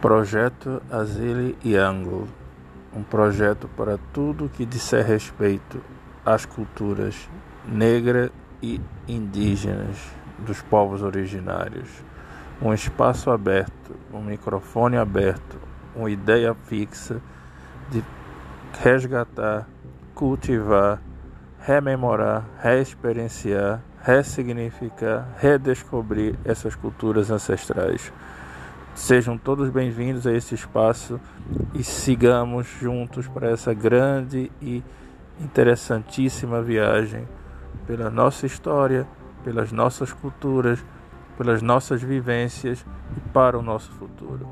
Projeto Asile e Ângulo um projeto para tudo que disser respeito às culturas negra e indígenas dos povos originários. Um espaço aberto, um microfone aberto, uma ideia fixa de resgatar, cultivar, rememorar, reexperienciar, ressignificar, redescobrir essas culturas ancestrais. Sejam todos bem-vindos a esse espaço e sigamos juntos para essa grande e interessantíssima viagem pela nossa história, pelas nossas culturas, pelas nossas vivências e para o nosso futuro.